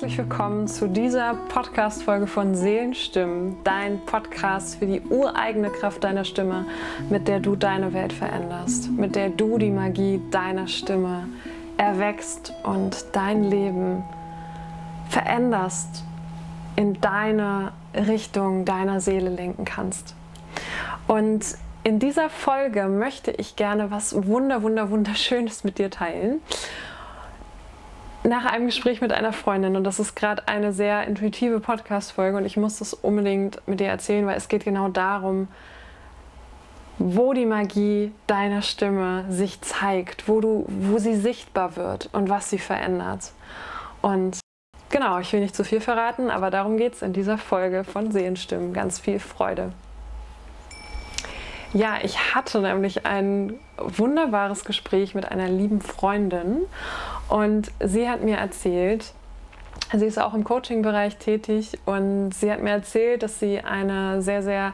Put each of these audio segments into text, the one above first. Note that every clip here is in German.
herzlich willkommen zu dieser Podcast-Folge von Seelenstimmen, dein Podcast für die ureigene Kraft deiner Stimme, mit der du deine Welt veränderst, mit der du die Magie deiner Stimme erwächst und dein Leben veränderst, in deine Richtung deiner Seele lenken kannst. Und in dieser Folge möchte ich gerne was wunder, wunder, wunderschönes mit dir teilen nach einem Gespräch mit einer Freundin und das ist gerade eine sehr intuitive Podcast-Folge und ich muss das unbedingt mit dir erzählen, weil es geht genau darum, wo die Magie deiner Stimme sich zeigt, wo, du, wo sie sichtbar wird und was sie verändert. Und genau, ich will nicht zu viel verraten, aber darum geht es in dieser Folge von Sehenstimmen. Ganz viel Freude. Ja, ich hatte nämlich ein wunderbares Gespräch mit einer lieben Freundin und sie hat mir erzählt, sie ist auch im Coaching-Bereich tätig und sie hat mir erzählt, dass sie eine sehr, sehr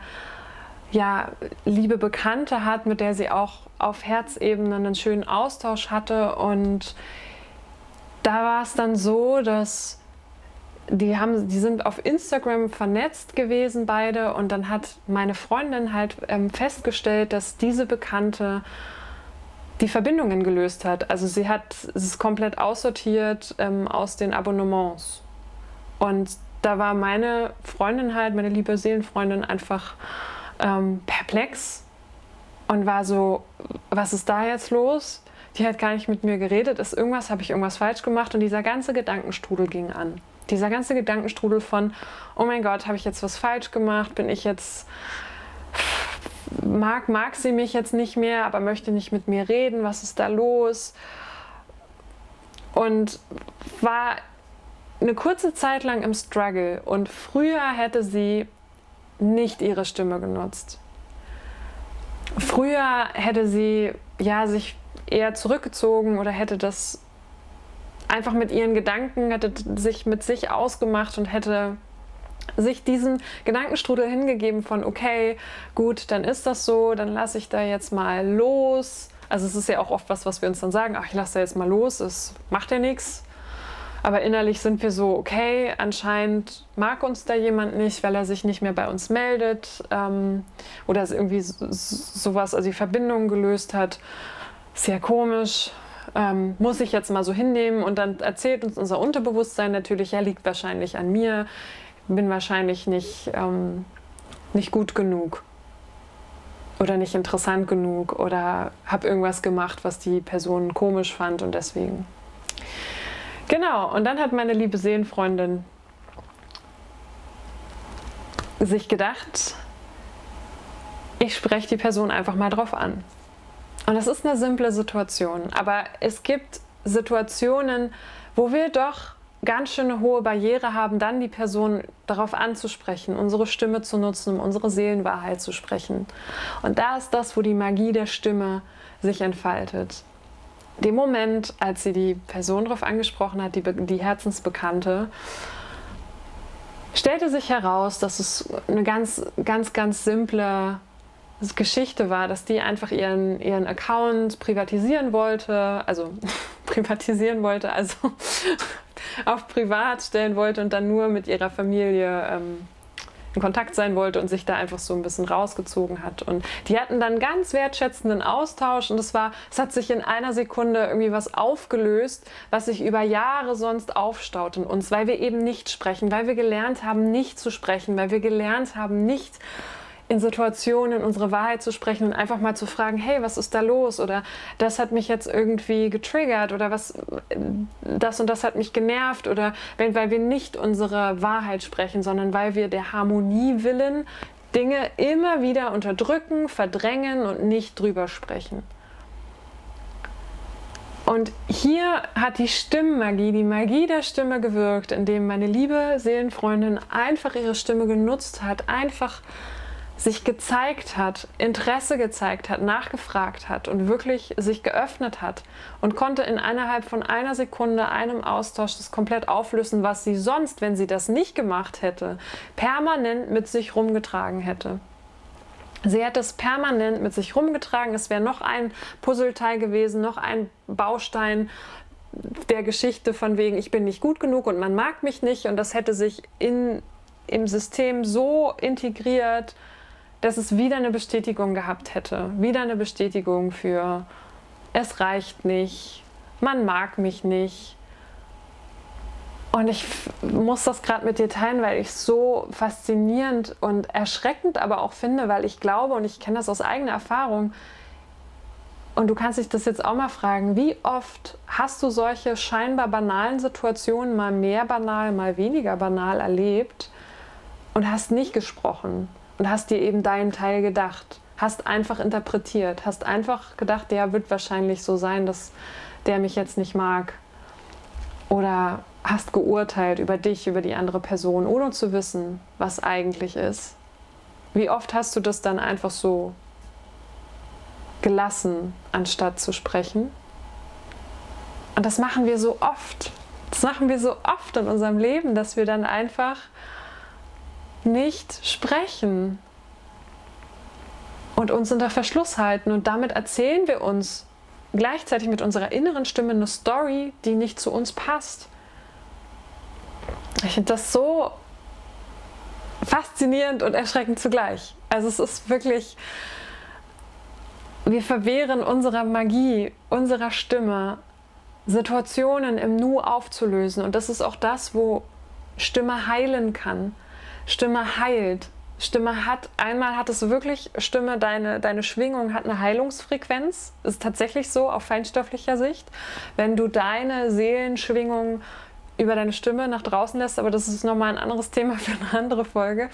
ja, liebe Bekannte hat, mit der sie auch auf Herzebene einen schönen Austausch hatte. Und da war es dann so, dass die, haben, die sind auf Instagram vernetzt gewesen, beide. Und dann hat meine Freundin halt ähm, festgestellt, dass diese Bekannte die Verbindungen gelöst hat. Also sie hat es komplett aussortiert ähm, aus den Abonnements. Und da war meine Freundin halt, meine liebe Seelenfreundin, einfach ähm, perplex und war so, was ist da jetzt los? Die hat gar nicht mit mir geredet, ist irgendwas, habe ich irgendwas falsch gemacht und dieser ganze Gedankenstrudel ging an. Dieser ganze Gedankenstrudel von, oh mein Gott, habe ich jetzt was falsch gemacht? Bin ich jetzt mag, mag sie mich jetzt nicht mehr, aber möchte nicht mit mir reden, was ist da los? Und war eine kurze Zeit lang im Struggle und früher hätte sie nicht ihre Stimme genutzt. Früher hätte sie ja sich eher zurückgezogen oder hätte das einfach mit ihren Gedanken, hätte sich mit sich ausgemacht und hätte sich diesen Gedankenstrudel hingegeben von, okay, gut, dann ist das so, dann lasse ich da jetzt mal los. Also es ist ja auch oft was, was wir uns dann sagen, ach, ich lasse da jetzt mal los, es macht ja nichts. Aber innerlich sind wir so, okay, anscheinend mag uns da jemand nicht, weil er sich nicht mehr bei uns meldet ähm, oder es irgendwie so, sowas, also die Verbindung gelöst hat. Sehr komisch, ähm, muss ich jetzt mal so hinnehmen und dann erzählt uns unser Unterbewusstsein natürlich, er liegt wahrscheinlich an mir, bin wahrscheinlich nicht, ähm, nicht gut genug oder nicht interessant genug oder habe irgendwas gemacht, was die Person komisch fand und deswegen. Genau, und dann hat meine liebe Seelenfreundin sich gedacht, ich spreche die Person einfach mal drauf an. Und das ist eine simple Situation, aber es gibt Situationen, wo wir doch ganz schöne hohe Barriere haben, dann die Person darauf anzusprechen, unsere Stimme zu nutzen, um unsere Seelenwahrheit zu sprechen. Und da ist das, wo die Magie der Stimme sich entfaltet. Dem Moment, als sie die Person darauf angesprochen hat, die, die Herzensbekannte, stellte sich heraus, dass es eine ganz, ganz, ganz simple Geschichte war, dass die einfach ihren, ihren Account privatisieren wollte, also privatisieren wollte, also auf privat stellen wollte und dann nur mit ihrer Familie ähm, in Kontakt sein wollte und sich da einfach so ein bisschen rausgezogen hat. Und die hatten dann ganz wertschätzenden Austausch und es war, es hat sich in einer Sekunde irgendwie was aufgelöst, was sich über Jahre sonst aufstaut in uns, weil wir eben nicht sprechen, weil wir gelernt haben, nicht zu sprechen, weil wir gelernt haben, nicht in Situationen unsere Wahrheit zu sprechen und einfach mal zu fragen, hey, was ist da los? Oder das hat mich jetzt irgendwie getriggert oder was, das und das hat mich genervt oder wenn, weil wir nicht unsere Wahrheit sprechen, sondern weil wir der Harmonie willen Dinge immer wieder unterdrücken, verdrängen und nicht drüber sprechen. Und hier hat die Stimmmagie, die Magie der Stimme gewirkt, indem meine liebe Seelenfreundin einfach ihre Stimme genutzt hat, einfach sich gezeigt hat, Interesse gezeigt hat, nachgefragt hat und wirklich sich geöffnet hat und konnte in innerhalb von einer Sekunde, einem Austausch das komplett auflösen, was sie sonst, wenn sie das nicht gemacht hätte, permanent mit sich rumgetragen hätte. Sie hat es permanent mit sich rumgetragen. Es wäre noch ein Puzzleteil gewesen, noch ein Baustein, der Geschichte von wegen, ich bin nicht gut genug und man mag mich nicht und das hätte sich in, im System so integriert, dass es wieder eine Bestätigung gehabt hätte. Wieder eine Bestätigung für, es reicht nicht, man mag mich nicht. Und ich muss das gerade mit dir teilen, weil ich es so faszinierend und erschreckend aber auch finde, weil ich glaube und ich kenne das aus eigener Erfahrung, und du kannst dich das jetzt auch mal fragen, wie oft hast du solche scheinbar banalen Situationen mal mehr banal, mal weniger banal erlebt und hast nicht gesprochen und hast dir eben deinen Teil gedacht, hast einfach interpretiert, hast einfach gedacht, der wird wahrscheinlich so sein, dass der mich jetzt nicht mag. Oder hast geurteilt über dich, über die andere Person, ohne zu wissen, was eigentlich ist. Wie oft hast du das dann einfach so gelassen, anstatt zu sprechen. Und das machen wir so oft. Das machen wir so oft in unserem Leben, dass wir dann einfach nicht sprechen und uns unter Verschluss halten. Und damit erzählen wir uns gleichzeitig mit unserer inneren Stimme eine Story, die nicht zu uns passt. Ich finde das so faszinierend und erschreckend zugleich. Also es ist wirklich wir verwehren unserer Magie, unserer Stimme, Situationen im Nu aufzulösen. Und das ist auch das, wo Stimme heilen kann. Stimme heilt. Stimme hat, einmal hat es wirklich, Stimme, deine, deine Schwingung hat eine Heilungsfrequenz. Ist tatsächlich so auf feinstofflicher Sicht. Wenn du deine Seelenschwingung über deine Stimme nach draußen lässt, aber das ist nochmal ein anderes Thema für eine andere Folge.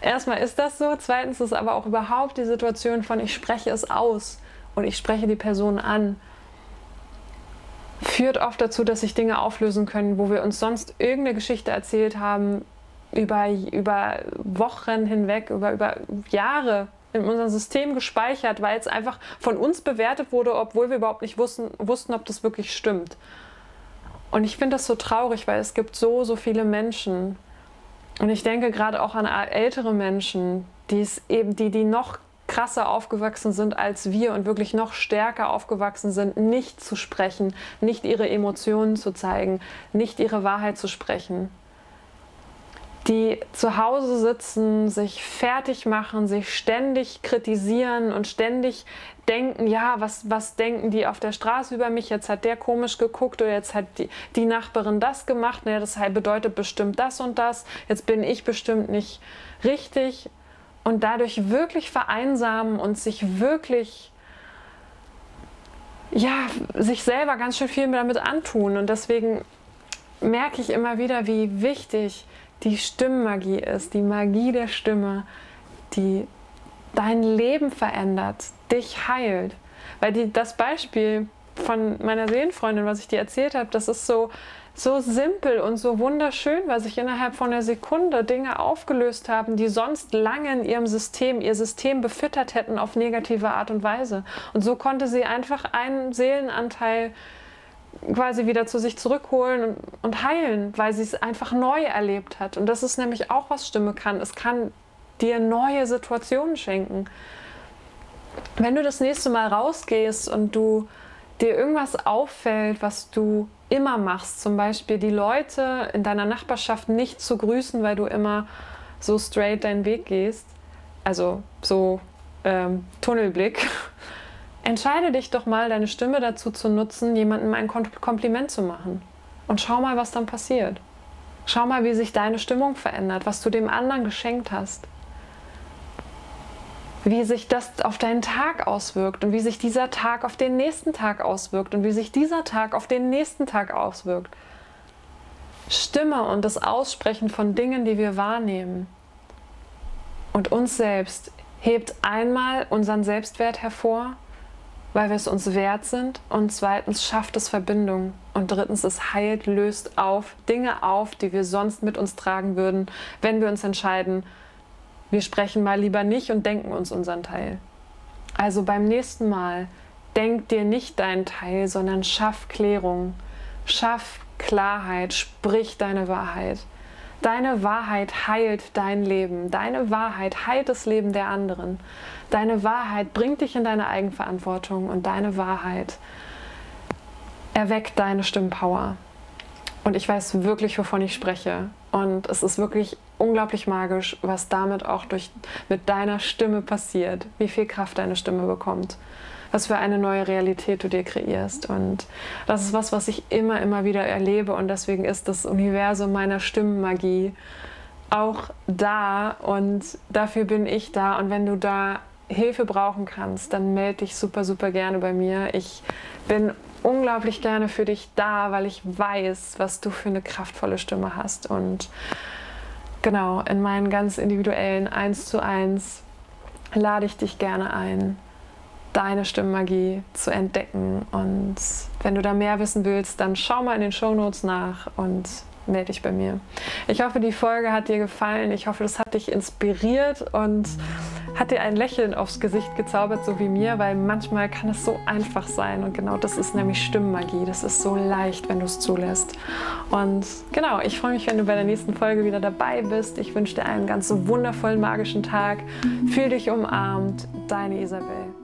Erstmal ist das so, zweitens ist aber auch überhaupt die Situation von ich spreche es aus und ich spreche die Person an, führt oft dazu, dass sich Dinge auflösen können, wo wir uns sonst irgendeine Geschichte erzählt haben, über, über Wochen hinweg, über, über Jahre in unserem System gespeichert, weil es einfach von uns bewertet wurde, obwohl wir überhaupt nicht wussten, wussten ob das wirklich stimmt. Und ich finde das so traurig, weil es gibt so, so viele Menschen. Und ich denke gerade auch an ältere Menschen, eben, die, die noch krasser aufgewachsen sind als wir und wirklich noch stärker aufgewachsen sind, nicht zu sprechen, nicht ihre Emotionen zu zeigen, nicht ihre Wahrheit zu sprechen die zu Hause sitzen, sich fertig machen, sich ständig kritisieren und ständig denken, ja, was, was denken die auf der Straße über mich? Jetzt hat der komisch geguckt oder jetzt hat die, die Nachbarin das gemacht. Naja, das bedeutet bestimmt das und das. Jetzt bin ich bestimmt nicht richtig. Und dadurch wirklich vereinsamen und sich wirklich, ja, sich selber ganz schön viel damit antun. Und deswegen merke ich immer wieder, wie wichtig die Stimmmagie ist, die Magie der Stimme, die dein Leben verändert, dich heilt. Weil die, das Beispiel von meiner Seelenfreundin, was ich dir erzählt habe, das ist so, so simpel und so wunderschön, weil sich innerhalb von einer Sekunde Dinge aufgelöst haben, die sonst lange in ihrem System, ihr System befüttert hätten auf negative Art und Weise. Und so konnte sie einfach einen Seelenanteil quasi wieder zu sich zurückholen und, heilen, weil sie es einfach neu erlebt hat. Und das ist nämlich auch, was Stimme kann. Es kann dir neue Situationen schenken. Wenn du das nächste Mal rausgehst und du dir irgendwas auffällt, was du immer machst, zum Beispiel die Leute in deiner Nachbarschaft nicht zu grüßen, weil du immer so straight deinen Weg gehst, also so ähm, Tunnelblick, Entscheide dich doch mal, deine Stimme dazu zu nutzen, jemandem ein Kompliment zu machen. Und schau mal, was dann passiert. Schau mal, wie sich deine Stimmung verändert, was du dem anderen geschenkt hast. Wie sich das auf deinen Tag auswirkt und wie sich dieser Tag auf den nächsten Tag auswirkt und wie sich dieser Tag auf den nächsten Tag auswirkt. Stimme und das Aussprechen von Dingen, die wir wahrnehmen und uns selbst hebt einmal unseren Selbstwert hervor weil wir es uns wert sind und zweitens schafft es Verbindung und drittens es heilt, löst auf Dinge auf, die wir sonst mit uns tragen würden, wenn wir uns entscheiden, wir sprechen mal lieber nicht und denken uns unseren Teil. Also beim nächsten Mal denk dir nicht deinen Teil, sondern schaff Klärung, schaff Klarheit, sprich deine Wahrheit. Deine Wahrheit heilt dein Leben. Deine Wahrheit heilt das Leben der anderen. Deine Wahrheit bringt dich in deine Eigenverantwortung und deine Wahrheit erweck deine Stimmpower. Und ich weiß wirklich, wovon ich spreche. Und es ist wirklich unglaublich magisch, was damit auch durch, mit deiner Stimme passiert, wie viel Kraft deine Stimme bekommt, was für eine neue Realität du dir kreierst. Und das ist was, was ich immer, immer wieder erlebe. Und deswegen ist das Universum meiner Stimmenmagie auch da. Und dafür bin ich da. Und wenn du da Hilfe brauchen kannst, dann melde dich super, super gerne bei mir. Ich bin unglaublich gerne für dich da, weil ich weiß, was du für eine kraftvolle Stimme hast. Und genau, in meinen ganz individuellen 1 zu 1 lade ich dich gerne ein, deine Stimmmagie zu entdecken. Und wenn du da mehr wissen willst, dann schau mal in den Show Notes nach und melde dich bei mir. Ich hoffe, die Folge hat dir gefallen. Ich hoffe, das hat dich inspiriert und hat dir ein Lächeln aufs Gesicht gezaubert, so wie mir, weil manchmal kann es so einfach sein. Und genau das ist nämlich Stimmmagie. Das ist so leicht, wenn du es zulässt. Und genau, ich freue mich, wenn du bei der nächsten Folge wieder dabei bist. Ich wünsche dir einen ganz wundervollen, magischen Tag. Fühl dich umarmt. Deine Isabel.